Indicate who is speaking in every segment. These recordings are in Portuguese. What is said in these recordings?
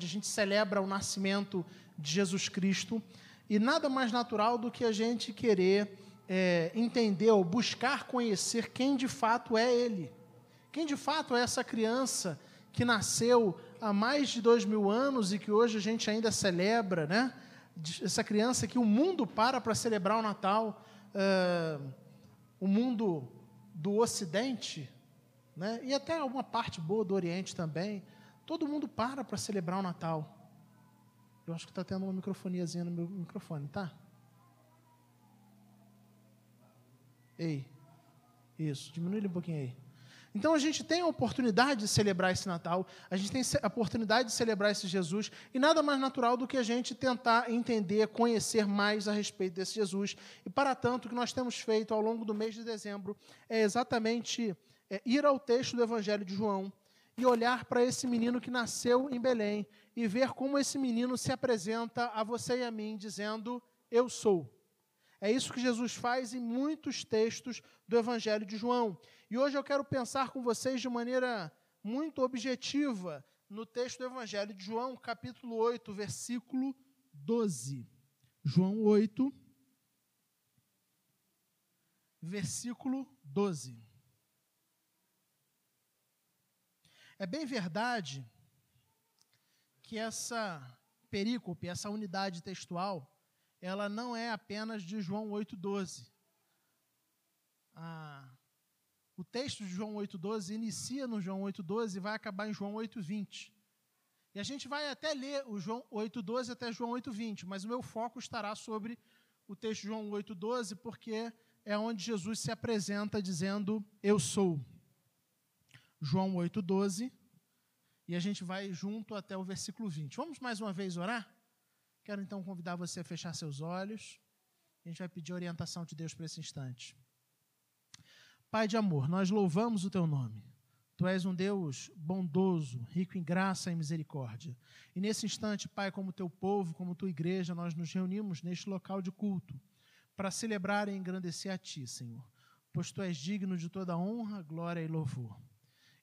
Speaker 1: onde a gente celebra o nascimento de Jesus Cristo, e nada mais natural do que a gente querer é, entender ou buscar conhecer quem de fato é Ele. Quem de fato é essa criança que nasceu há mais de dois mil anos e que hoje a gente ainda celebra, né? Essa criança que o mundo para para celebrar o Natal, uh, o mundo do Ocidente, né? E até alguma parte boa do Oriente também, todo mundo para para celebrar o Natal. Eu acho que está tendo uma microfoniazinha no meu microfone, tá? Ei, isso, diminui ele um pouquinho aí. Então a gente tem a oportunidade de celebrar esse Natal, a gente tem a oportunidade de celebrar esse Jesus, e nada mais natural do que a gente tentar entender, conhecer mais a respeito desse Jesus. E para tanto, o que nós temos feito ao longo do mês de dezembro é exatamente é, ir ao texto do Evangelho de João e olhar para esse menino que nasceu em Belém e ver como esse menino se apresenta a você e a mim, dizendo: Eu sou. É isso que Jesus faz em muitos textos do Evangelho de João. E hoje eu quero pensar com vocês de maneira muito objetiva no texto do Evangelho de João, capítulo 8, versículo 12. João 8, versículo 12. É bem verdade que essa perícope, essa unidade textual, ela não é apenas de João 8,12. Ah, o texto de João 8,12 inicia no João 8,12 e vai acabar em João 8,20. E a gente vai até ler o João 8,12 até João 8,20, mas o meu foco estará sobre o texto de João 8,12, porque é onde Jesus se apresenta dizendo: Eu sou. João 8,12, e a gente vai junto até o versículo 20. Vamos mais uma vez orar? Quero então convidar você a fechar seus olhos. A gente vai pedir orientação de Deus para esse instante. Pai de amor, nós louvamos o teu nome. Tu és um Deus bondoso, rico em graça e misericórdia. E nesse instante, Pai, como teu povo, como tua igreja, nós nos reunimos neste local de culto para celebrar e engrandecer a ti, Senhor, pois tu és digno de toda honra, glória e louvor.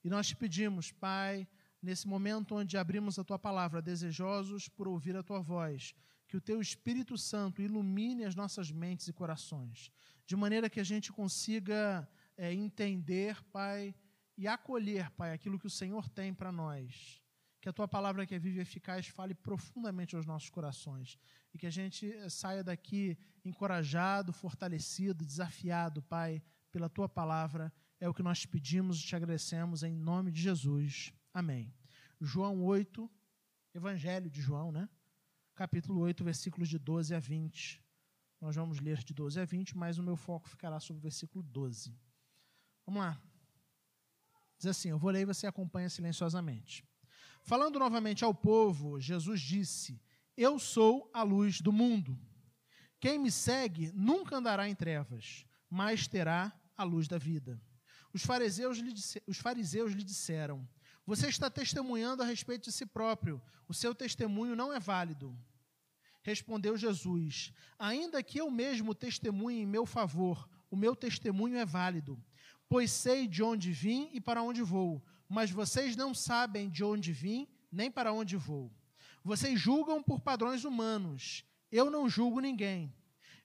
Speaker 1: E nós te pedimos, Pai, nesse momento onde abrimos a tua palavra, desejosos por ouvir a tua voz, que o teu Espírito Santo ilumine as nossas mentes e corações, de maneira que a gente consiga é, entender, Pai, e acolher, Pai, aquilo que o Senhor tem para nós. Que a tua palavra que é viva e eficaz fale profundamente aos nossos corações. E que a gente eh, saia daqui encorajado, fortalecido, desafiado, Pai, pela tua palavra. É o que nós pedimos e te agradecemos em nome de Jesus. Amém. João 8, Evangelho de João, né? Capítulo 8, versículos de 12 a 20. Nós vamos ler de 12 a 20, mas o meu foco ficará sobre o versículo 12. Vamos lá. Diz assim: Eu vou ler e você acompanha silenciosamente. Falando novamente ao povo, Jesus disse: Eu sou a luz do mundo. Quem me segue nunca andará em trevas, mas terá a luz da vida. Os fariseus lhe, os fariseus lhe disseram: Você está testemunhando a respeito de si próprio, o seu testemunho não é válido. Respondeu Jesus: Ainda que eu mesmo testemunhe em meu favor, o meu testemunho é válido pois sei de onde vim e para onde vou, mas vocês não sabem de onde vim nem para onde vou. Vocês julgam por padrões humanos, eu não julgo ninguém.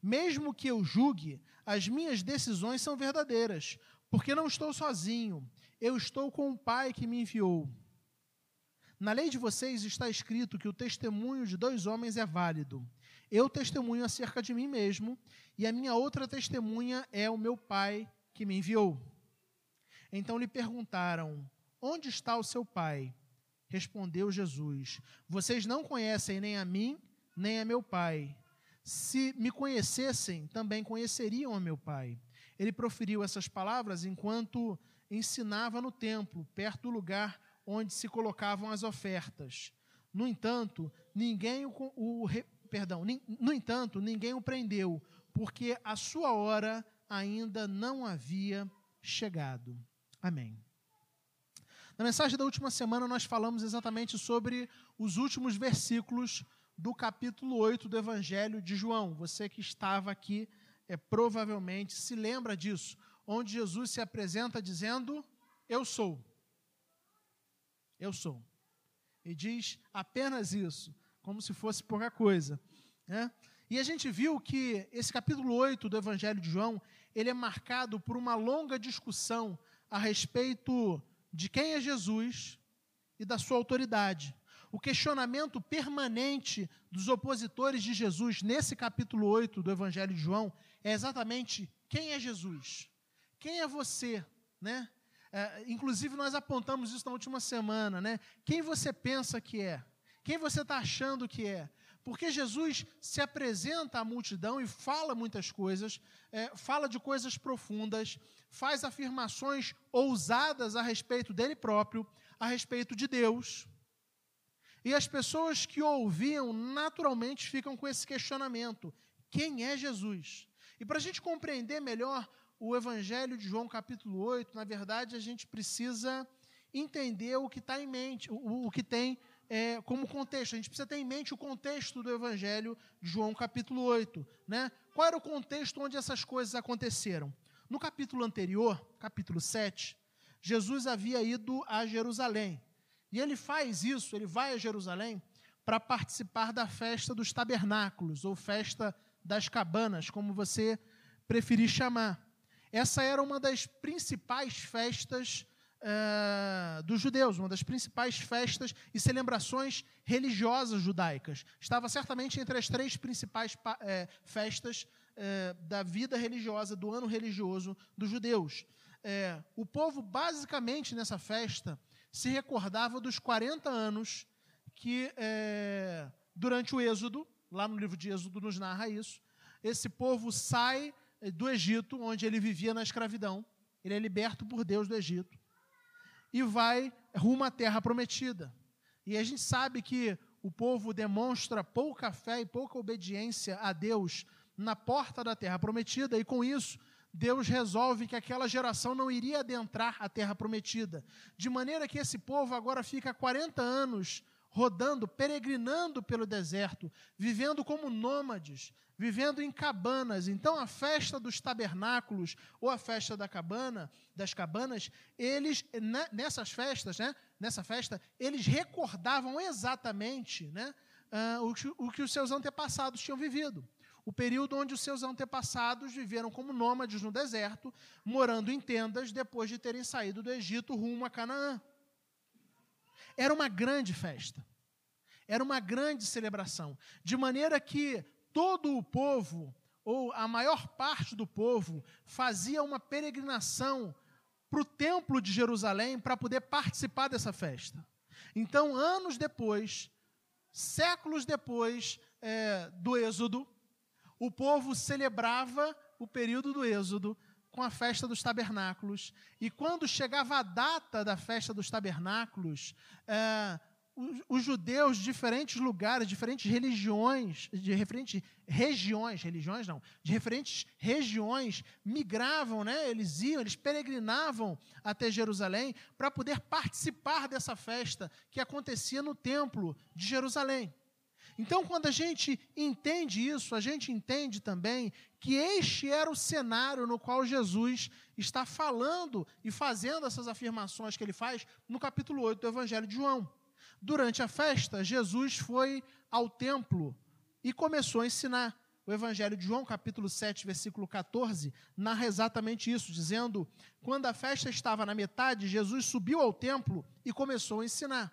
Speaker 1: Mesmo que eu julgue, as minhas decisões são verdadeiras, porque não estou sozinho, eu estou com o Pai que me enviou. Na lei de vocês está escrito que o testemunho de dois homens é válido. Eu testemunho acerca de mim mesmo, e a minha outra testemunha é o meu Pai que me enviou. Então lhe perguntaram: Onde está o seu pai? Respondeu Jesus: Vocês não conhecem nem a mim, nem a meu pai. Se me conhecessem, também conheceriam a meu pai. Ele proferiu essas palavras enquanto ensinava no templo, perto do lugar onde se colocavam as ofertas. No entanto, ninguém o, o perdão, no entanto, ninguém o prendeu, porque a sua hora ainda não havia chegado. Amém. Na mensagem da última semana, nós falamos exatamente sobre os últimos versículos do capítulo 8 do Evangelho de João. Você que estava aqui, é, provavelmente se lembra disso, onde Jesus se apresenta dizendo: Eu sou. Eu sou. E diz apenas isso, como se fosse pouca coisa. Né? E a gente viu que esse capítulo 8 do Evangelho de João, ele é marcado por uma longa discussão a respeito de quem é Jesus e da sua autoridade. O questionamento permanente dos opositores de Jesus nesse capítulo 8 do Evangelho de João é exatamente quem é Jesus? Quem é você? Né? É, inclusive, nós apontamos isso na última semana. Né? Quem você pensa que é? Quem você está achando que é? Porque Jesus se apresenta à multidão e fala muitas coisas, é, fala de coisas profundas, faz afirmações ousadas a respeito dele próprio, a respeito de Deus. E as pessoas que ouviam naturalmente ficam com esse questionamento: quem é Jesus? E para a gente compreender melhor o Evangelho de João, capítulo 8, na verdade, a gente precisa entender o que está em mente, o, o que tem é, como contexto. A gente precisa ter em mente o contexto do Evangelho de João, capítulo 8. Né? Qual era o contexto onde essas coisas aconteceram? No capítulo anterior, capítulo 7, Jesus havia ido a Jerusalém. E ele faz isso, ele vai a Jerusalém para participar da festa dos tabernáculos, ou festa das cabanas, como você preferir chamar. Essa era uma das principais festas uh, dos judeus, uma das principais festas e celebrações religiosas judaicas. Estava certamente entre as três principais uh, festas uh, da vida religiosa, do ano religioso dos judeus. o povo, basicamente, nessa festa, se recordava dos 40 anos que, durante o Êxodo, lá no livro de Êxodo nos narra isso, esse povo sai do Egito, onde ele vivia na escravidão, ele é liberto por Deus do Egito, e vai rumo à terra prometida. E a gente sabe que o povo demonstra pouca fé e pouca obediência a Deus na porta da terra prometida, e com isso, Deus resolve que aquela geração não iria adentrar a terra prometida. De maneira que esse povo agora fica 40 anos rodando, peregrinando pelo deserto, vivendo como nômades, vivendo em cabanas. Então a festa dos tabernáculos ou a festa da cabana, das cabanas, eles nessas festas, né, nessa festa, eles recordavam exatamente, né, uh, o, que, o que os seus antepassados tinham vivido. O período onde os seus antepassados viveram como nômades no deserto, morando em tendas depois de terem saído do Egito rumo a Canaã. Era uma grande festa. Era uma grande celebração. De maneira que todo o povo, ou a maior parte do povo, fazia uma peregrinação para o templo de Jerusalém para poder participar dessa festa. Então, anos depois, séculos depois é, do Êxodo, o povo celebrava o período do Êxodo com a festa dos tabernáculos. E quando chegava a data da festa dos tabernáculos, é, os, judeus de diferentes lugares, diferentes religiões, de diferentes regiões, religiões não, de diferentes regiões, migravam, né? eles iam, eles peregrinavam até Jerusalém para poder participar dessa festa que acontecia no templo de Jerusalém. Então, quando a gente entende isso, a gente entende também que este era o cenário no qual Jesus está falando e fazendo essas afirmações que ele faz no capítulo 8 do Evangelho de João. Durante a festa, Jesus foi ao templo e começou a ensinar. O Evangelho de João, capítulo 7, versículo 14, narra exatamente isso, dizendo: Quando a festa estava na metade, Jesus subiu ao templo e começou a ensinar.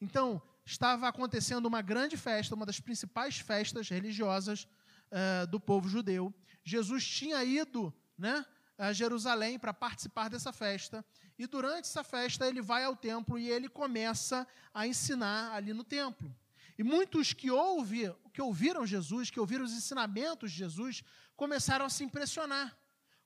Speaker 1: Então, estava acontecendo uma grande festa, uma das principais festas religiosas uh, do povo judeu. Jesus tinha ido né, a Jerusalém para participar dessa festa. E durante essa festa ele vai ao templo e ele começa a ensinar ali no templo. E muitos que, que ouviram Jesus, que ouviram os ensinamentos de Jesus, começaram a se impressionar,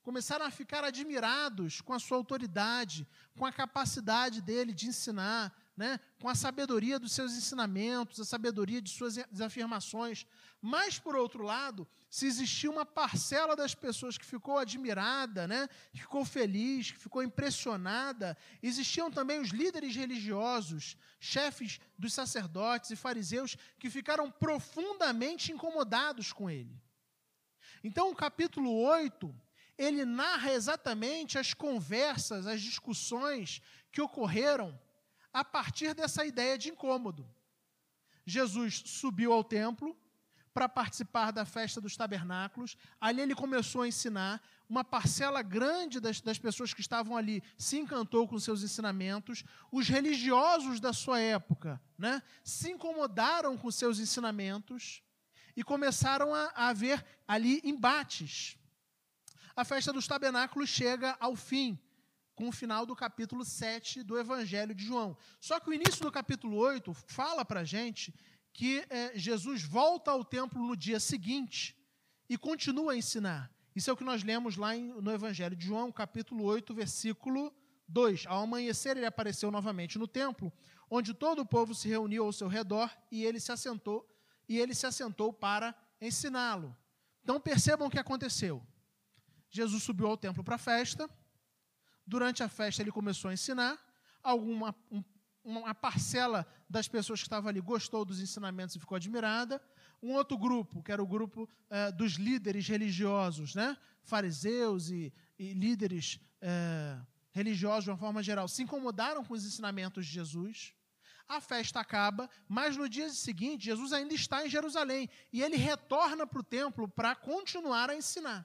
Speaker 1: começaram a ficar admirados com a sua autoridade, com a capacidade dele de ensinar, né, com a sabedoria dos seus ensinamentos, a sabedoria de suas afirmações. Mas, por outro lado, se existia uma parcela das pessoas que ficou admirada, né, que ficou feliz, que ficou impressionada, existiam também os líderes religiosos, chefes dos sacerdotes e fariseus, que ficaram profundamente incomodados com ele. Então, o capítulo 8, ele narra exatamente as conversas, as discussões que ocorreram a partir dessa ideia de incômodo. Jesus subiu ao templo para participar da festa dos tabernáculos. Ali ele começou a ensinar. Uma parcela grande das, das pessoas que estavam ali se encantou com seus ensinamentos. Os religiosos da sua época né, se incomodaram com seus ensinamentos e começaram a, a haver ali embates. A festa dos tabernáculos chega ao fim com o final do capítulo 7 do Evangelho de João. Só que o início do capítulo 8 fala para a gente que é, Jesus volta ao templo no dia seguinte e continua a ensinar. Isso é o que nós lemos lá em, no Evangelho de João, capítulo 8, versículo 2. Ao amanhecer, ele apareceu novamente no templo, onde todo o povo se reuniu ao seu redor e ele se assentou e ele se assentou para ensiná-lo. Então percebam o que aconteceu. Jesus subiu ao templo para a festa, Durante a festa, ele começou a ensinar. Alguma um, uma parcela das pessoas que estavam ali gostou dos ensinamentos e ficou admirada. Um outro grupo, que era o grupo eh, dos líderes religiosos, né? fariseus e, e líderes eh, religiosos de uma forma geral, se incomodaram com os ensinamentos de Jesus. A festa acaba, mas no dia seguinte, Jesus ainda está em Jerusalém e ele retorna para o templo para continuar a ensinar.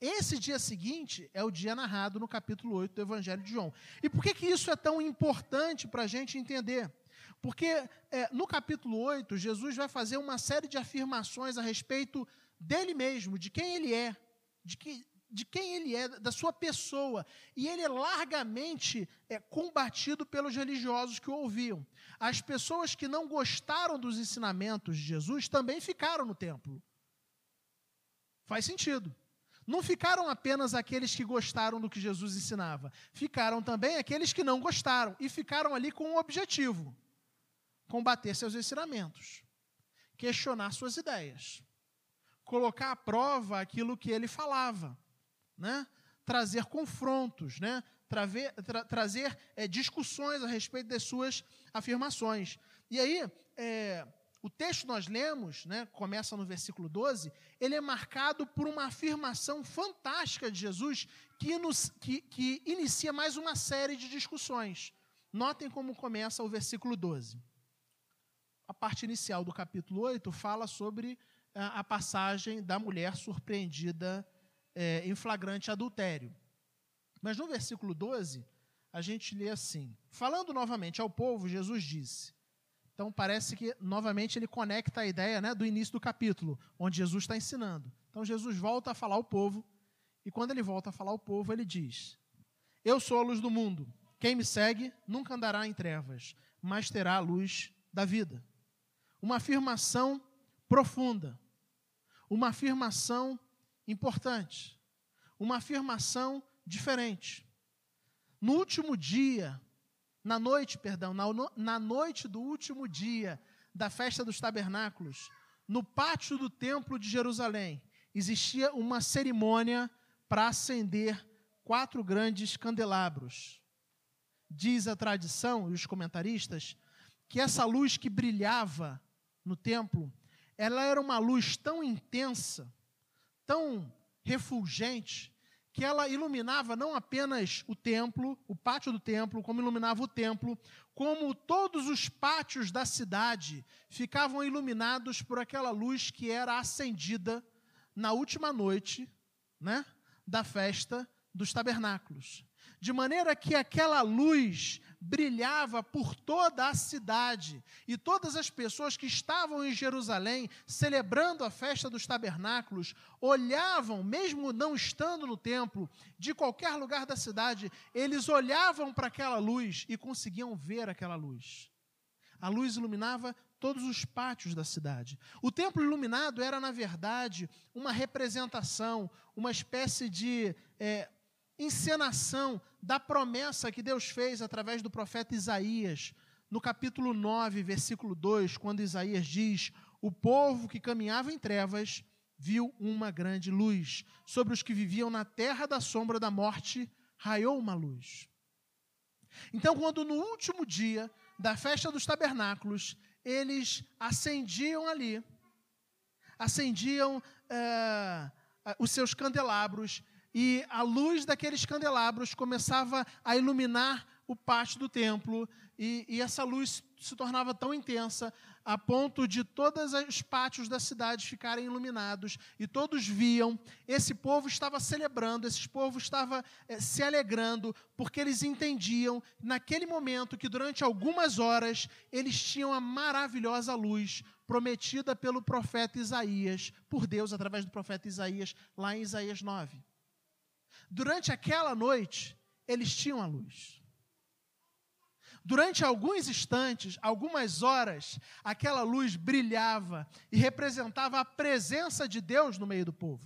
Speaker 1: Esse dia seguinte é o dia narrado no capítulo 8 do Evangelho de João. E por que, que isso é tão importante para a gente entender? Porque é, no capítulo 8, Jesus vai fazer uma série de afirmações a respeito dele mesmo, de quem ele é, de, que, de quem ele é, da sua pessoa. E ele é largamente é, combatido pelos religiosos que o ouviam. As pessoas que não gostaram dos ensinamentos de Jesus também ficaram no templo. Faz sentido. Não ficaram apenas aqueles que gostaram do que Jesus ensinava, ficaram também aqueles que não gostaram e ficaram ali com um objetivo: combater seus ensinamentos, questionar suas ideias, colocar à prova aquilo que ele falava, né? trazer confrontos, né? Traver, tra trazer é, discussões a respeito das suas afirmações. E aí, é, o texto nós lemos, né, começa no versículo 12, ele é marcado por uma afirmação fantástica de Jesus que, nos, que, que inicia mais uma série de discussões. Notem como começa o versículo 12. A parte inicial do capítulo 8 fala sobre a, ah, a passagem da mulher surpreendida é, em flagrante adultério. Mas no versículo 12, a gente lê assim: Falando novamente ao povo, Jesus disse então parece que novamente ele conecta a ideia né, do início do capítulo, onde Jesus está ensinando. Então Jesus volta a falar ao povo, e quando ele volta a falar ao povo, ele diz: Eu sou a luz do mundo. Quem me segue nunca andará em trevas, mas terá a luz da vida. Uma afirmação profunda, uma afirmação importante, uma afirmação diferente. No último dia na noite, perdão, na, na noite do último dia da festa dos tabernáculos, no pátio do templo de Jerusalém, existia uma cerimônia para acender quatro grandes candelabros. Diz a tradição e os comentaristas que essa luz que brilhava no templo, ela era uma luz tão intensa, tão refulgente, que ela iluminava não apenas o templo, o pátio do templo, como iluminava o templo, como todos os pátios da cidade ficavam iluminados por aquela luz que era acendida na última noite né, da festa dos tabernáculos. De maneira que aquela luz brilhava por toda a cidade, e todas as pessoas que estavam em Jerusalém, celebrando a festa dos tabernáculos, olhavam, mesmo não estando no templo, de qualquer lugar da cidade, eles olhavam para aquela luz e conseguiam ver aquela luz. A luz iluminava todos os pátios da cidade. O templo iluminado era, na verdade, uma representação, uma espécie de é, encenação da promessa que Deus fez através do profeta Isaías, no capítulo 9, versículo 2, quando Isaías diz: O povo que caminhava em trevas viu uma grande luz. Sobre os que viviam na terra da sombra da morte, raiou uma luz. Então, quando no último dia da festa dos tabernáculos, eles acendiam ali, acendiam uh, os seus candelabros e a luz daqueles candelabros começava a iluminar o pátio do templo, e, e essa luz se tornava tão intensa a ponto de todos os pátios da cidade ficarem iluminados e todos viam. Esse povo estava celebrando, esse povo estava é, se alegrando, porque eles entendiam naquele momento que durante algumas horas eles tinham a maravilhosa luz prometida pelo profeta Isaías, por Deus através do profeta Isaías, lá em Isaías 9. Durante aquela noite, eles tinham a luz. Durante alguns instantes, algumas horas, aquela luz brilhava e representava a presença de Deus no meio do povo.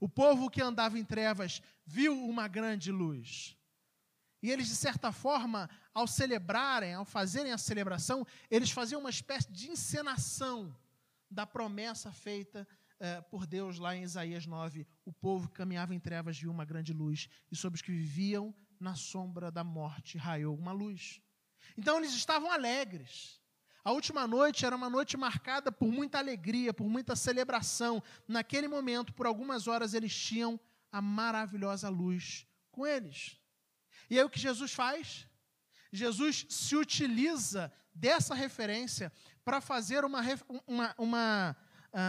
Speaker 1: O povo que andava em trevas viu uma grande luz. E eles, de certa forma, ao celebrarem, ao fazerem a celebração, eles faziam uma espécie de encenação da promessa feita eh, por Deus lá em Isaías 9. O povo que caminhava em trevas viu uma grande luz, e sobre os que viviam na sombra da morte raiou uma luz. Então eles estavam alegres. A última noite era uma noite marcada por muita alegria, por muita celebração. Naquele momento, por algumas horas, eles tinham a maravilhosa luz com eles. E aí o que Jesus faz? Jesus se utiliza dessa referência para fazer uma, uma, uma,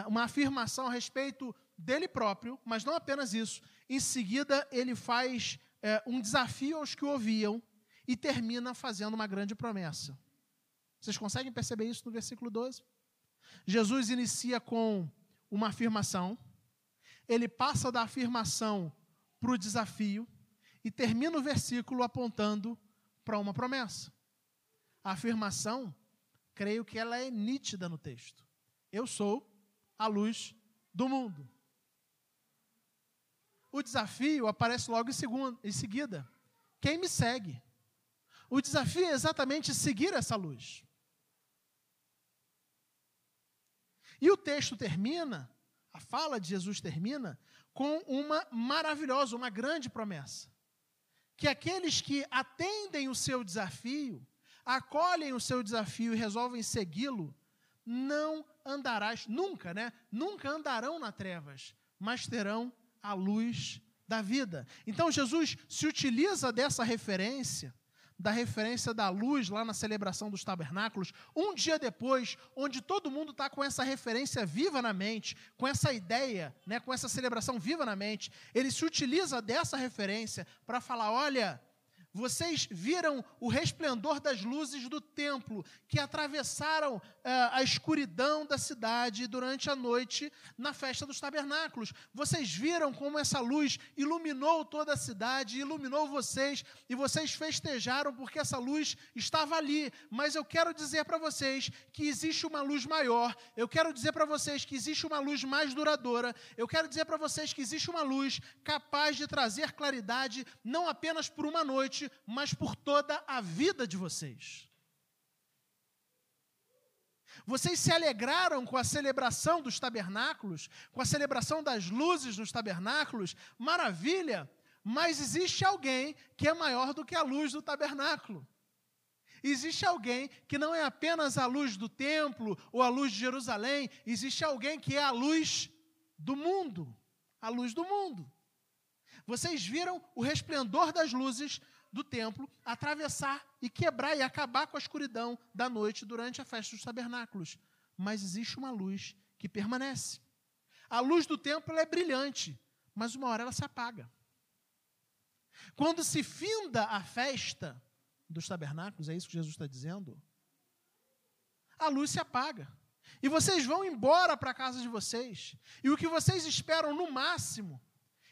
Speaker 1: uma afirmação a respeito dele próprio, mas não apenas isso. Em seguida, ele faz é, um desafio aos que o ouviam e termina fazendo uma grande promessa. Vocês conseguem perceber isso no versículo 12? Jesus inicia com uma afirmação, ele passa da afirmação para o desafio e termina o versículo apontando para uma promessa. A afirmação, creio que ela é nítida no texto. Eu sou a luz do mundo. O desafio aparece logo em, segundo, em seguida. Quem me segue? O desafio é exatamente seguir essa luz. E o texto termina, a fala de Jesus termina, com uma maravilhosa, uma grande promessa. Que aqueles que atendem o seu desafio, acolhem o seu desafio e resolvem segui-lo, não andarás, nunca, né? Nunca andarão nas trevas, mas terão a luz da vida. Então Jesus se utiliza dessa referência, da referência da luz lá na celebração dos tabernáculos, um dia depois, onde todo mundo está com essa referência viva na mente, com essa ideia, né, com essa celebração viva na mente, ele se utiliza dessa referência para falar: olha, vocês viram o resplendor das luzes do templo que atravessaram uh, a escuridão da cidade durante a noite na festa dos tabernáculos. Vocês viram como essa luz iluminou toda a cidade, iluminou vocês e vocês festejaram porque essa luz estava ali. Mas eu quero dizer para vocês que existe uma luz maior. Eu quero dizer para vocês que existe uma luz mais duradoura. Eu quero dizer para vocês que existe uma luz capaz de trazer claridade não apenas por uma noite mas por toda a vida de vocês. Vocês se alegraram com a celebração dos tabernáculos, com a celebração das luzes nos tabernáculos, maravilha, mas existe alguém que é maior do que a luz do tabernáculo. Existe alguém que não é apenas a luz do templo ou a luz de Jerusalém, existe alguém que é a luz do mundo, a luz do mundo. Vocês viram o resplendor das luzes do templo, atravessar e quebrar e acabar com a escuridão da noite durante a festa dos tabernáculos. Mas existe uma luz que permanece. A luz do templo é brilhante, mas uma hora ela se apaga. Quando se finda a festa dos tabernáculos, é isso que Jesus está dizendo, a luz se apaga. E vocês vão embora para a casa de vocês. E o que vocês esperam no máximo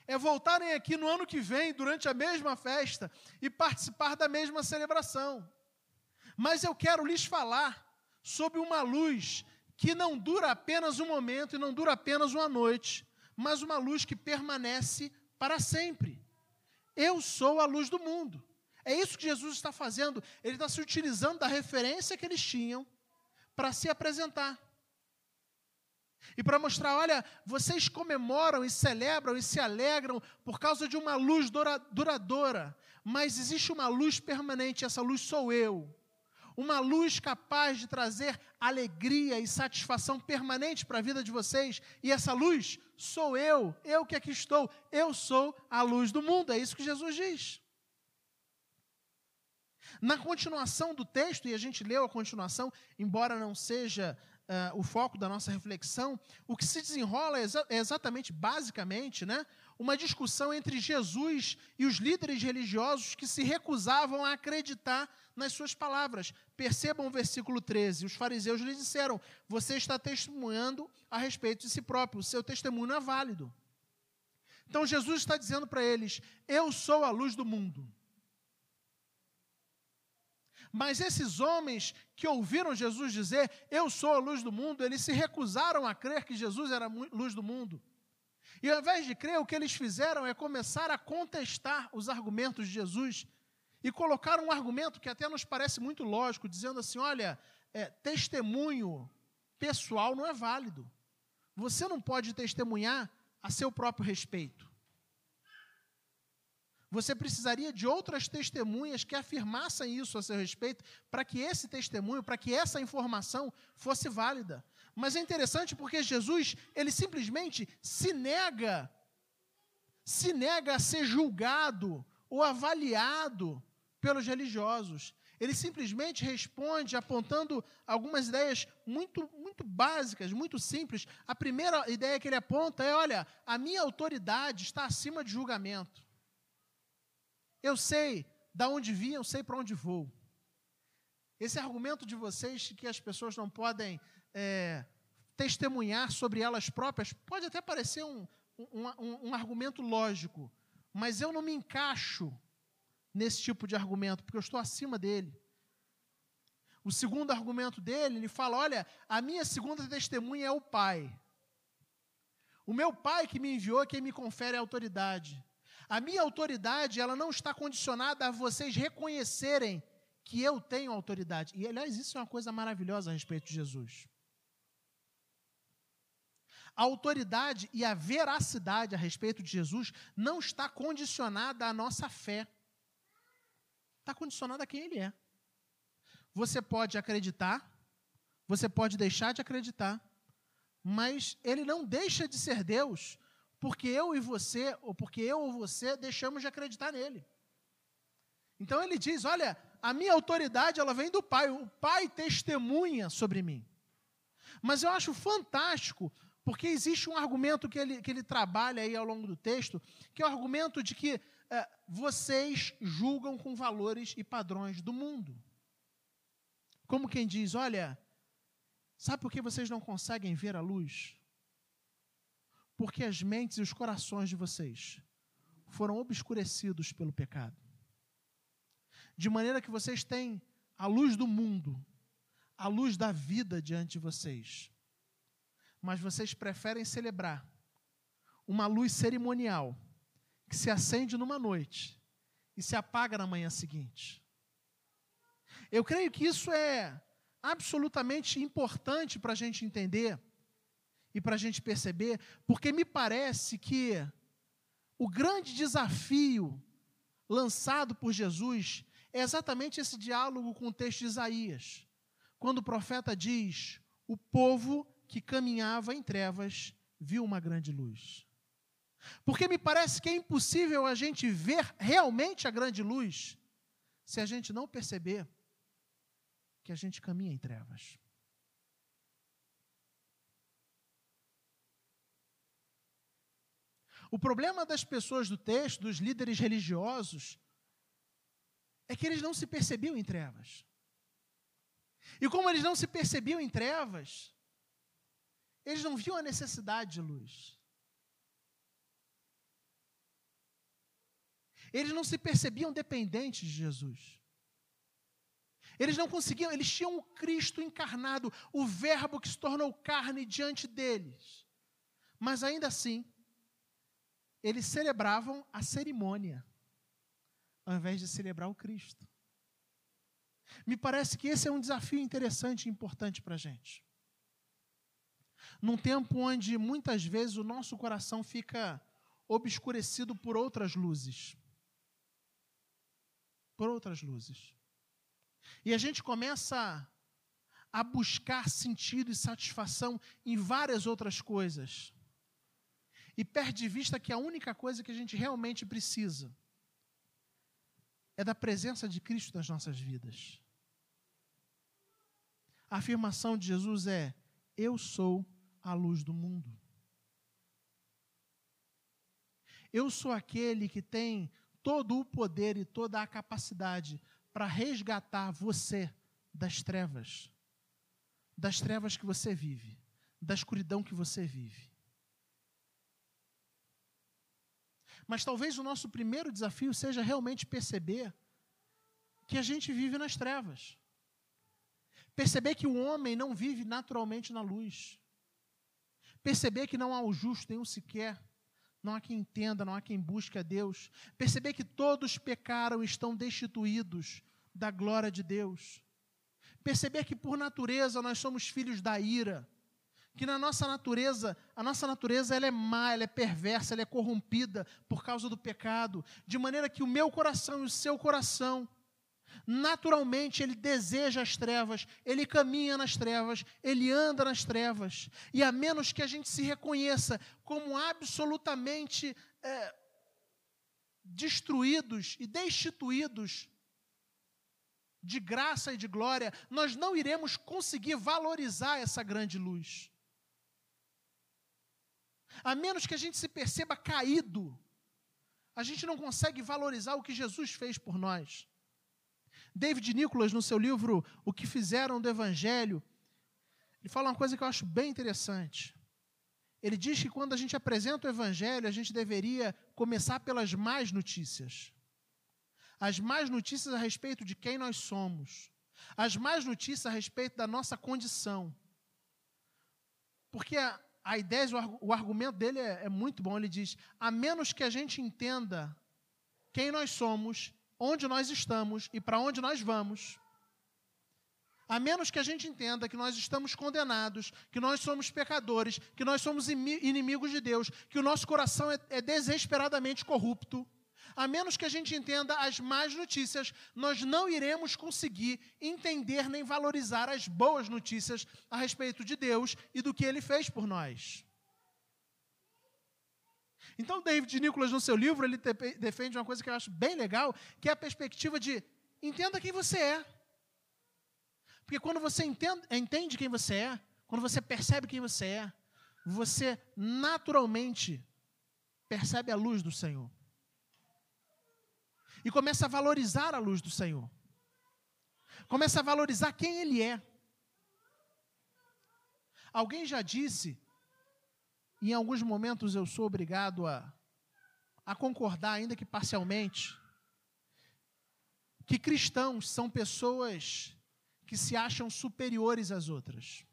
Speaker 1: é voltarem aqui no ano que vem, durante a mesma festa, e participar da mesma celebração. Mas eu quero lhes falar sobre uma luz que não dura apenas um momento e não dura apenas uma noite, mas uma luz que permanece para sempre. Eu sou a luz do mundo. É isso que Jesus está fazendo. Ele está se utilizando da referência que eles tinham para se apresentar. E para mostrar, olha, vocês comemoram e celebram e se alegram por causa de uma luz duradoura, mas existe uma luz permanente, essa luz sou eu. Uma luz capaz de trazer alegria e satisfação permanente para a vida de vocês, e essa luz sou eu, eu que aqui estou, eu sou a luz do mundo, é isso que Jesus diz. Na continuação do texto, e a gente leu a continuação, embora não seja uh, o foco da nossa reflexão, o que se desenrola é, exa é exatamente, basicamente, né, uma discussão entre Jesus e os líderes religiosos que se recusavam a acreditar nas suas palavras. Percebam o versículo 13: os fariseus lhe disseram: Você está testemunhando a respeito de si próprio, o seu testemunho é válido. Então Jesus está dizendo para eles: Eu sou a luz do mundo. Mas esses homens que ouviram Jesus dizer, Eu sou a luz do mundo, eles se recusaram a crer que Jesus era a luz do mundo. E ao invés de crer, o que eles fizeram é começar a contestar os argumentos de Jesus e colocar um argumento que até nos parece muito lógico, dizendo assim: olha, é, testemunho pessoal não é válido. Você não pode testemunhar a seu próprio respeito. Você precisaria de outras testemunhas que afirmassem isso a seu respeito, para que esse testemunho, para que essa informação fosse válida. Mas é interessante porque Jesus, ele simplesmente se nega, se nega a ser julgado ou avaliado pelos religiosos. Ele simplesmente responde apontando algumas ideias muito, muito básicas, muito simples. A primeira ideia que ele aponta é: olha, a minha autoridade está acima de julgamento. Eu sei da onde vim, eu sei para onde vou. Esse argumento de vocês que as pessoas não podem é, testemunhar sobre elas próprias pode até parecer um, um, um, um argumento lógico, mas eu não me encaixo nesse tipo de argumento, porque eu estou acima dele. O segundo argumento dele, ele fala: olha, a minha segunda testemunha é o Pai. O meu Pai que me enviou é quem me confere a autoridade. A minha autoridade, ela não está condicionada a vocês reconhecerem que eu tenho autoridade. E, aliás, isso é uma coisa maravilhosa a respeito de Jesus. A autoridade e a veracidade a respeito de Jesus não está condicionada à nossa fé. Está condicionada a quem Ele é. Você pode acreditar, você pode deixar de acreditar, mas Ele não deixa de ser Deus porque eu e você, ou porque eu ou você deixamos de acreditar nele. Então ele diz: Olha, a minha autoridade ela vem do Pai, o Pai testemunha sobre mim. Mas eu acho fantástico, porque existe um argumento que ele, que ele trabalha aí ao longo do texto, que é o argumento de que é, vocês julgam com valores e padrões do mundo. Como quem diz: Olha, sabe por que vocês não conseguem ver a luz? Porque as mentes e os corações de vocês foram obscurecidos pelo pecado. De maneira que vocês têm a luz do mundo, a luz da vida diante de vocês. Mas vocês preferem celebrar uma luz cerimonial que se acende numa noite e se apaga na manhã seguinte. Eu creio que isso é absolutamente importante para a gente entender e para a gente perceber, porque me parece que o grande desafio lançado por Jesus é exatamente esse diálogo com o texto de Isaías, quando o profeta diz: O povo que caminhava em trevas viu uma grande luz. Porque me parece que é impossível a gente ver realmente a grande luz se a gente não perceber que a gente caminha em trevas. O problema das pessoas do texto, dos líderes religiosos, é que eles não se percebiam em trevas. E como eles não se percebiam em trevas, eles não viam a necessidade de luz. Eles não se percebiam dependentes de Jesus. Eles não conseguiam, eles tinham o Cristo encarnado, o Verbo que se tornou carne diante deles. Mas ainda assim, eles celebravam a cerimônia, ao invés de celebrar o Cristo. Me parece que esse é um desafio interessante e importante para a gente. Num tempo onde muitas vezes o nosso coração fica obscurecido por outras luzes. Por outras luzes. E a gente começa a buscar sentido e satisfação em várias outras coisas e perde de vista que a única coisa que a gente realmente precisa é da presença de Cristo nas nossas vidas. A afirmação de Jesus é: Eu sou a luz do mundo. Eu sou aquele que tem todo o poder e toda a capacidade para resgatar você das trevas, das trevas que você vive, da escuridão que você vive. Mas talvez o nosso primeiro desafio seja realmente perceber que a gente vive nas trevas. Perceber que o homem não vive naturalmente na luz. Perceber que não há o justo nenhum sequer. Não há quem entenda, não há quem busque a Deus. Perceber que todos pecaram e estão destituídos da glória de Deus. Perceber que por natureza nós somos filhos da ira que na nossa natureza, a nossa natureza ela é má, ela é perversa, ela é corrompida por causa do pecado, de maneira que o meu coração e o seu coração, naturalmente ele deseja as trevas, ele caminha nas trevas, ele anda nas trevas, e a menos que a gente se reconheça como absolutamente é, destruídos e destituídos de graça e de glória, nós não iremos conseguir valorizar essa grande luz a menos que a gente se perceba caído, a gente não consegue valorizar o que Jesus fez por nós. David Nicholas, no seu livro O que Fizeram do Evangelho, ele fala uma coisa que eu acho bem interessante. Ele diz que quando a gente apresenta o Evangelho, a gente deveria começar pelas más notícias. As más notícias a respeito de quem nós somos. As más notícias a respeito da nossa condição. Porque a, a ideia, o argumento dele é, é muito bom. Ele diz: a menos que a gente entenda quem nós somos, onde nós estamos e para onde nós vamos, a menos que a gente entenda que nós estamos condenados, que nós somos pecadores, que nós somos inimigos de Deus, que o nosso coração é, é desesperadamente corrupto, a menos que a gente entenda as más notícias, nós não iremos conseguir entender nem valorizar as boas notícias a respeito de Deus e do que ele fez por nós. Então, David Nicholas, no seu livro, ele defende uma coisa que eu acho bem legal, que é a perspectiva de entenda quem você é. Porque quando você entende, entende quem você é, quando você percebe quem você é, você naturalmente percebe a luz do Senhor e começa a valorizar a luz do Senhor. Começa a valorizar quem Ele é. Alguém já disse, em alguns momentos eu sou obrigado a, a concordar, ainda que parcialmente, que cristãos são pessoas que se acham superiores às outras.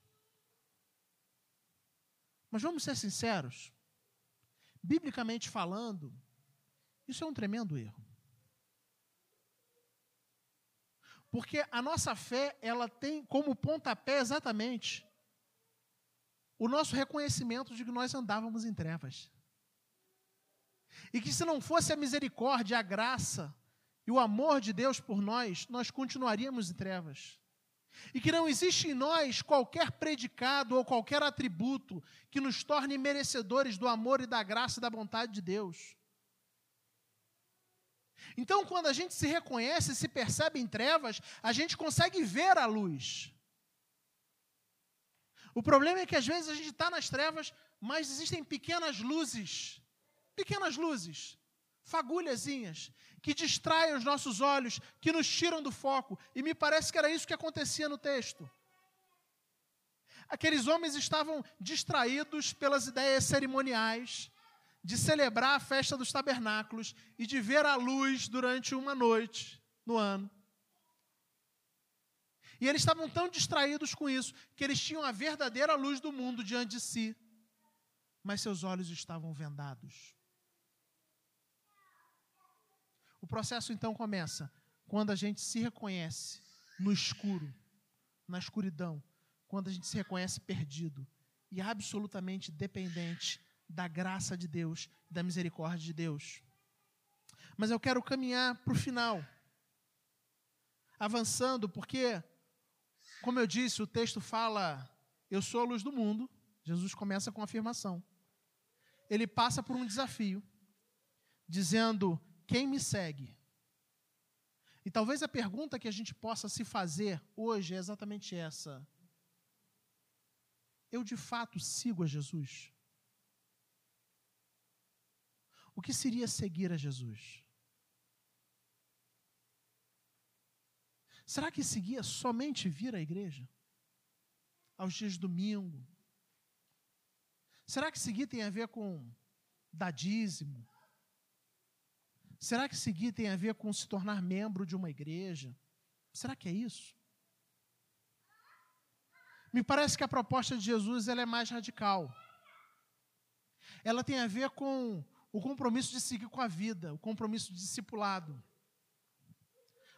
Speaker 1: Mas vamos ser sinceros, biblicamente falando, isso é um tremendo erro. Porque a nossa fé, ela tem como pontapé exatamente o nosso reconhecimento de que nós andávamos em trevas. E que se não fosse a misericórdia, a graça e o amor de Deus por nós, nós continuaríamos em trevas. E que não existe em nós qualquer predicado ou qualquer atributo que nos torne merecedores do amor e da graça e da vontade de Deus. Então, quando a gente se reconhece se percebe em trevas, a gente consegue ver a luz. O problema é que às vezes a gente está nas trevas, mas existem pequenas luzes, pequenas luzes, fagulhazinhas, que distraem os nossos olhos, que nos tiram do foco. E me parece que era isso que acontecia no texto. Aqueles homens estavam distraídos pelas ideias cerimoniais, de celebrar a festa dos tabernáculos e de ver a luz durante uma noite no ano. E eles estavam tão distraídos com isso que eles tinham a verdadeira luz do mundo diante de si, mas seus olhos estavam vendados. O processo então começa quando a gente se reconhece no escuro, na escuridão, quando a gente se reconhece perdido e absolutamente dependente da graça de Deus, da misericórdia de Deus. Mas eu quero caminhar para o final, avançando, porque, como eu disse, o texto fala: Eu sou a luz do mundo. Jesus começa com a afirmação. Ele passa por um desafio, dizendo: Quem me segue E talvez a pergunta que a gente possa se fazer hoje é exatamente essa: Eu de fato sigo a Jesus? O que seria seguir a Jesus? Será que seguia somente vir à igreja? Aos dias de domingo? Será que seguir tem a ver com dadísimo? Será que seguir tem a ver com se tornar membro de uma igreja? Será que é isso? Me parece que a proposta de Jesus ela é mais radical. Ela tem a ver com o compromisso de seguir com a vida, o compromisso de discipulado.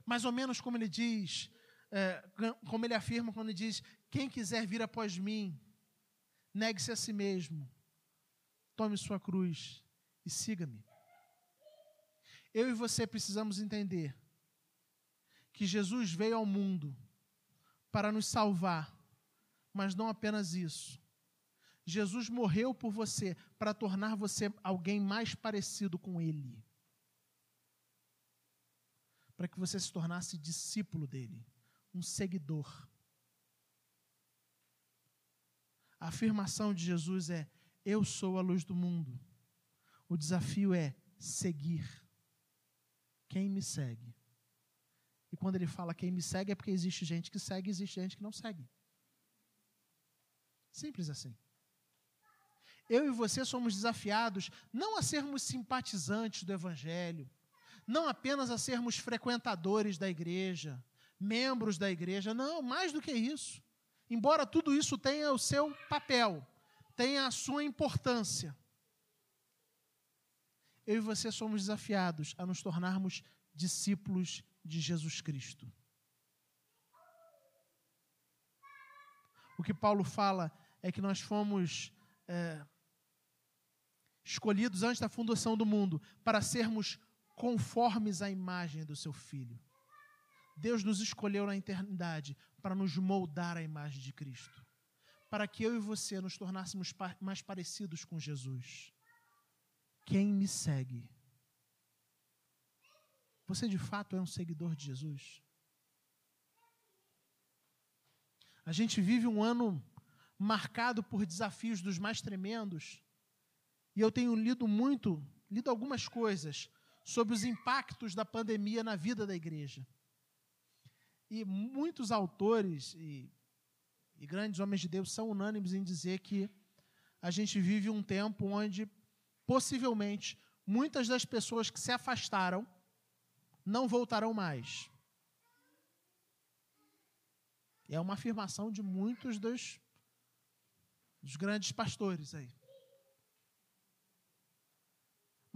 Speaker 1: Mais ou menos como ele diz, é, como ele afirma quando ele diz: Quem quiser vir após mim, negue-se a si mesmo, tome sua cruz e siga-me. Eu e você precisamos entender que Jesus veio ao mundo para nos salvar, mas não apenas isso. Jesus morreu por você para tornar você alguém mais parecido com Ele. Para que você se tornasse discípulo dele, um seguidor. A afirmação de Jesus é: Eu sou a luz do mundo. O desafio é seguir quem me segue. E quando ele fala quem me segue, é porque existe gente que segue e existe gente que não segue. Simples assim. Eu e você somos desafiados não a sermos simpatizantes do Evangelho, não apenas a sermos frequentadores da igreja, membros da igreja, não, mais do que isso. Embora tudo isso tenha o seu papel, tenha a sua importância eu e você somos desafiados a nos tornarmos discípulos de Jesus Cristo. O que Paulo fala é que nós fomos é, escolhidos antes da fundação do mundo para sermos conformes à imagem do seu Filho. Deus nos escolheu na eternidade para nos moldar à imagem de Cristo, para que eu e você nos tornássemos mais parecidos com Jesus. Quem me segue? Você de fato é um seguidor de Jesus? A gente vive um ano marcado por desafios dos mais tremendos, e eu tenho lido muito, lido algumas coisas sobre os impactos da pandemia na vida da igreja. E muitos autores e, e grandes homens de Deus são unânimes em dizer que a gente vive um tempo onde possivelmente muitas das pessoas que se afastaram não voltarão mais. É uma afirmação de muitos dos, dos grandes pastores aí.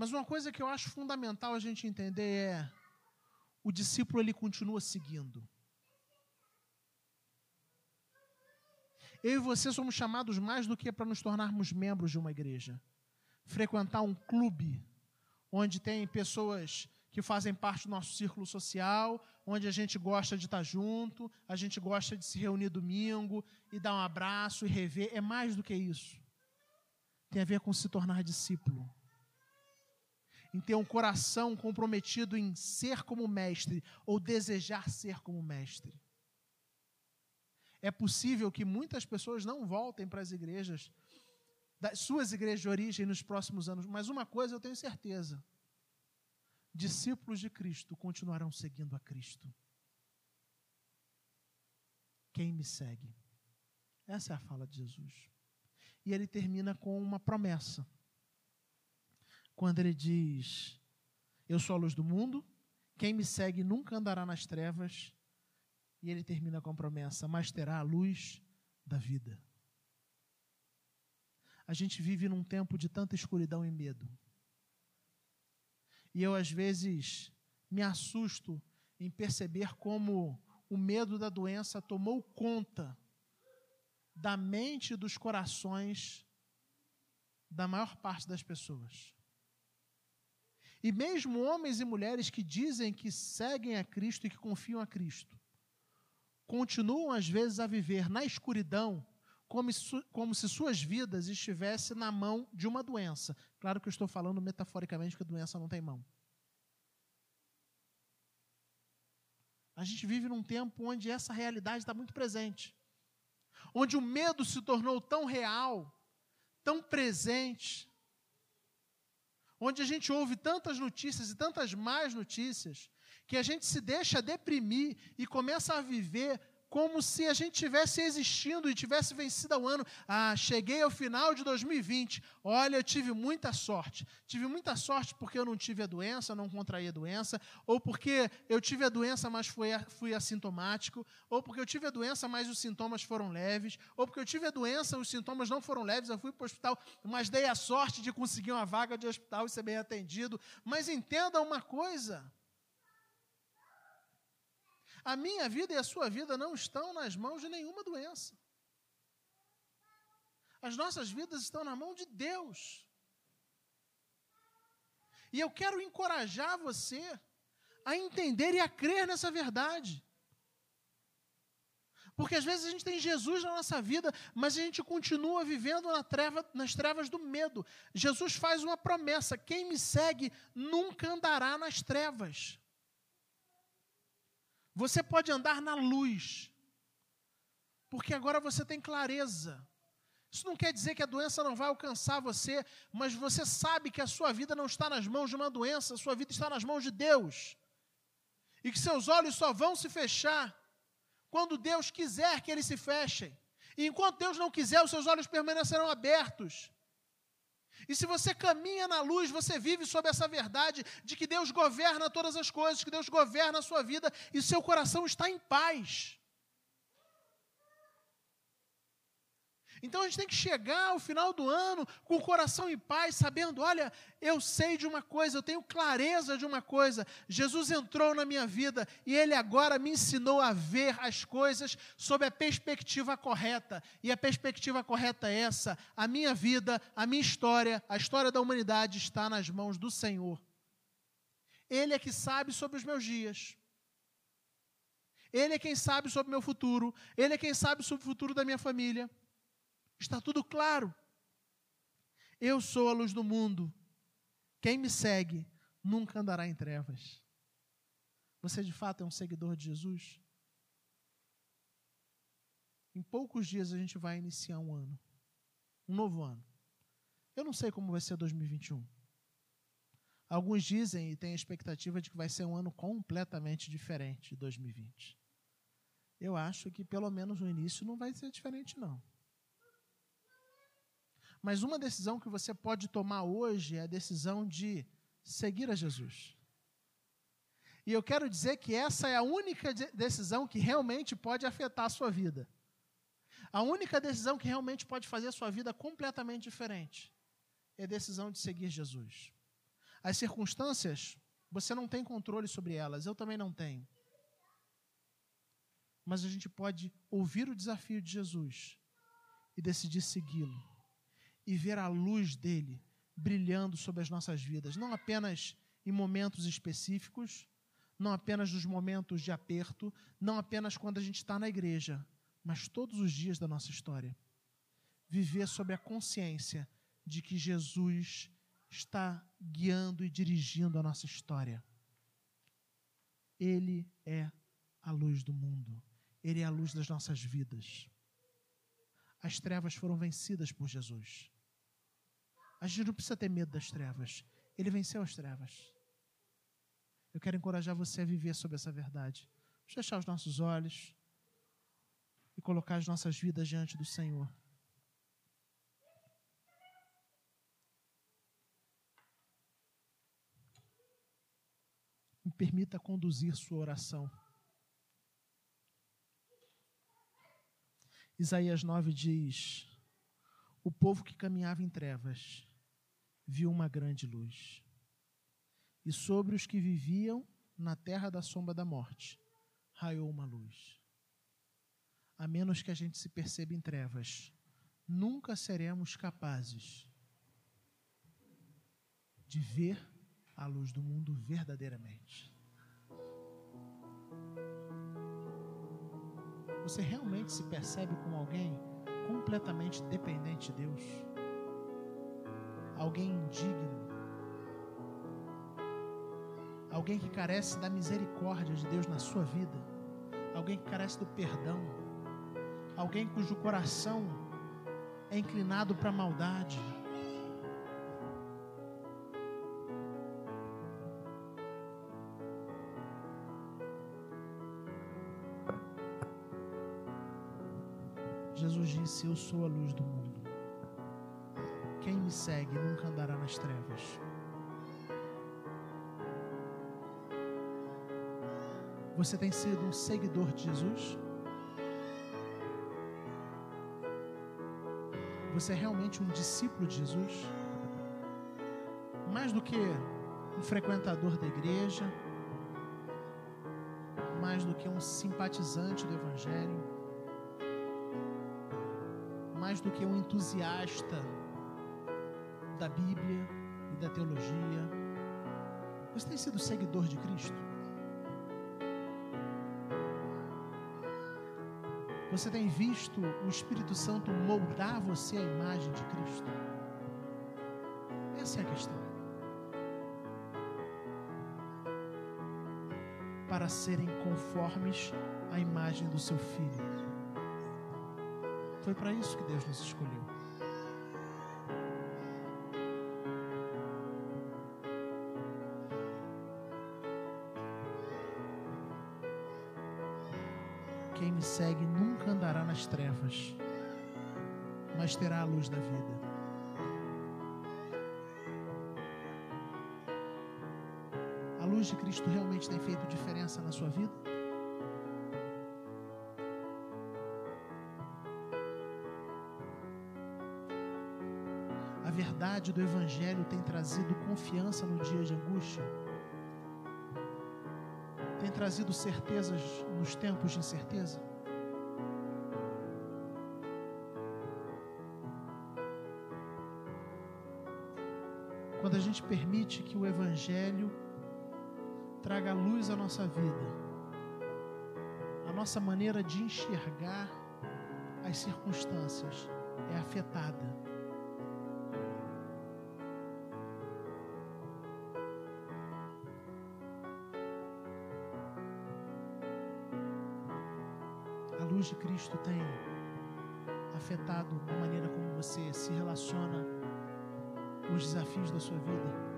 Speaker 1: Mas uma coisa que eu acho fundamental a gente entender é o discípulo ele continua seguindo. Eu e você somos chamados mais do que para nos tornarmos membros de uma igreja frequentar um clube onde tem pessoas que fazem parte do nosso círculo social, onde a gente gosta de estar junto, a gente gosta de se reunir domingo e dar um abraço e rever. É mais do que isso. Tem a ver com se tornar discípulo. Em ter um coração comprometido em ser como mestre ou desejar ser como mestre. É possível que muitas pessoas não voltem para as igrejas das suas igrejas de origem nos próximos anos, mas uma coisa eu tenho certeza: discípulos de Cristo continuarão seguindo a Cristo. Quem me segue? Essa é a fala de Jesus. E ele termina com uma promessa. Quando ele diz: Eu sou a luz do mundo, quem me segue nunca andará nas trevas. E ele termina com a promessa: Mas terá a luz da vida. A gente vive num tempo de tanta escuridão e medo. E eu, às vezes, me assusto em perceber como o medo da doença tomou conta da mente e dos corações da maior parte das pessoas. E mesmo homens e mulheres que dizem que seguem a Cristo e que confiam a Cristo, continuam às vezes a viver na escuridão como, como se suas vidas estivessem na mão de uma doença. Claro que eu estou falando metaforicamente que a doença não tem mão. A gente vive num tempo onde essa realidade está muito presente. Onde o medo se tornou tão real, tão presente. Onde a gente ouve tantas notícias e tantas más notícias, que a gente se deixa deprimir e começa a viver como se a gente tivesse existindo e tivesse vencido o ano. Ah, cheguei ao final de 2020. Olha, eu tive muita sorte. Tive muita sorte porque eu não tive a doença, não contraí a doença, ou porque eu tive a doença, mas fui, fui assintomático, ou porque eu tive a doença, mas os sintomas foram leves, ou porque eu tive a doença, os sintomas não foram leves, eu fui para o hospital, mas dei a sorte de conseguir uma vaga de hospital e ser bem atendido. Mas entenda uma coisa. A minha vida e a sua vida não estão nas mãos de nenhuma doença. As nossas vidas estão na mão de Deus. E eu quero encorajar você a entender e a crer nessa verdade. Porque às vezes a gente tem Jesus na nossa vida, mas a gente continua vivendo na treva, nas trevas do medo. Jesus faz uma promessa: quem me segue nunca andará nas trevas. Você pode andar na luz, porque agora você tem clareza. Isso não quer dizer que a doença não vai alcançar você, mas você sabe que a sua vida não está nas mãos de uma doença, a sua vida está nas mãos de Deus. E que seus olhos só vão se fechar quando Deus quiser que eles se fechem. E enquanto Deus não quiser, os seus olhos permanecerão abertos. E se você caminha na luz, você vive sob essa verdade de que Deus governa todas as coisas, que Deus governa a sua vida e seu coração está em paz. Então a gente tem que chegar ao final do ano com o coração em paz, sabendo: olha, eu sei de uma coisa, eu tenho clareza de uma coisa. Jesus entrou na minha vida e ele agora me ensinou a ver as coisas sob a perspectiva correta. E a perspectiva correta é essa: a minha vida, a minha história, a história da humanidade está nas mãos do Senhor. Ele é que sabe sobre os meus dias. Ele é quem sabe sobre o meu futuro. Ele é quem sabe sobre o futuro da minha família. Está tudo claro. Eu sou a luz do mundo. Quem me segue nunca andará em trevas. Você de fato é um seguidor de Jesus? Em poucos dias a gente vai iniciar um ano, um novo ano. Eu não sei como vai ser 2021. Alguns dizem e têm a expectativa de que vai ser um ano completamente diferente de 2020. Eu acho que pelo menos no início não vai ser diferente, não. Mas uma decisão que você pode tomar hoje é a decisão de seguir a Jesus. E eu quero dizer que essa é a única decisão que realmente pode afetar a sua vida. A única decisão que realmente pode fazer a sua vida completamente diferente é a decisão de seguir Jesus. As circunstâncias, você não tem controle sobre elas, eu também não tenho. Mas a gente pode ouvir o desafio de Jesus e decidir segui-lo e ver a luz dele brilhando sobre as nossas vidas, não apenas em momentos específicos, não apenas nos momentos de aperto, não apenas quando a gente está na igreja, mas todos os dias da nossa história. Viver sob a consciência de que Jesus está guiando e dirigindo a nossa história. Ele é a luz do mundo, ele é a luz das nossas vidas. As trevas foram vencidas por Jesus. A gente não precisa ter medo das trevas. Ele venceu as trevas. Eu quero encorajar você a viver sobre essa verdade. Fechar os nossos olhos e colocar as nossas vidas diante do Senhor. Me permita conduzir sua oração. Isaías 9 diz: O povo que caminhava em trevas viu uma grande luz. E sobre os que viviam na terra da sombra da morte raiou uma luz. A menos que a gente se perceba em trevas, nunca seremos capazes de ver a luz do mundo verdadeiramente. Você realmente se percebe como alguém completamente dependente de Deus? Alguém indigno? alguém que carece da misericórdia de Deus na sua vida, alguém que carece do perdão, alguém cujo coração é inclinado para a maldade. Disse: Eu sou a luz do mundo. Quem me segue nunca andará nas trevas. Você tem sido um seguidor de Jesus? Você é realmente um discípulo de Jesus? Mais do que um frequentador da igreja, mais do que um simpatizante do Evangelho, mais do que um entusiasta da Bíblia e da teologia. Você tem sido seguidor de Cristo? Você tem visto o Espírito Santo moldar você à imagem de Cristo? Essa é a questão. Para serem conformes à imagem do seu filho. Foi para isso que Deus nos escolheu. Quem me segue nunca andará nas trevas, mas terá a luz da vida. A luz de Cristo realmente tem feito diferença na sua vida? Verdade do Evangelho tem trazido confiança no dia de angústia? tem trazido certezas nos tempos de incerteza? Quando a gente permite que o Evangelho traga luz à nossa vida, a nossa maneira de enxergar as circunstâncias é afetada. De Cristo tem afetado a maneira como você se relaciona com os desafios da sua vida?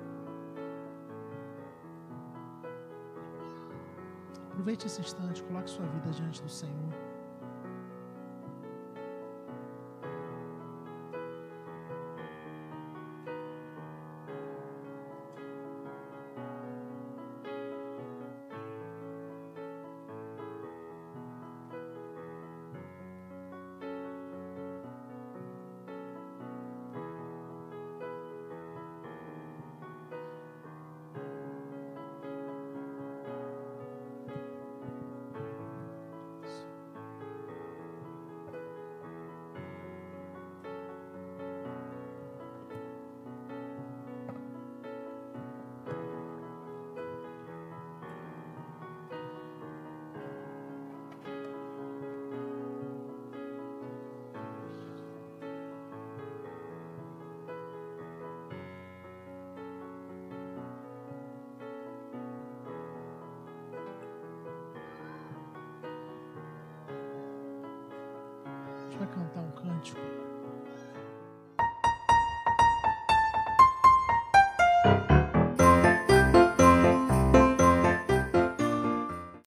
Speaker 1: Aproveite esse instante, coloque sua vida diante do Senhor.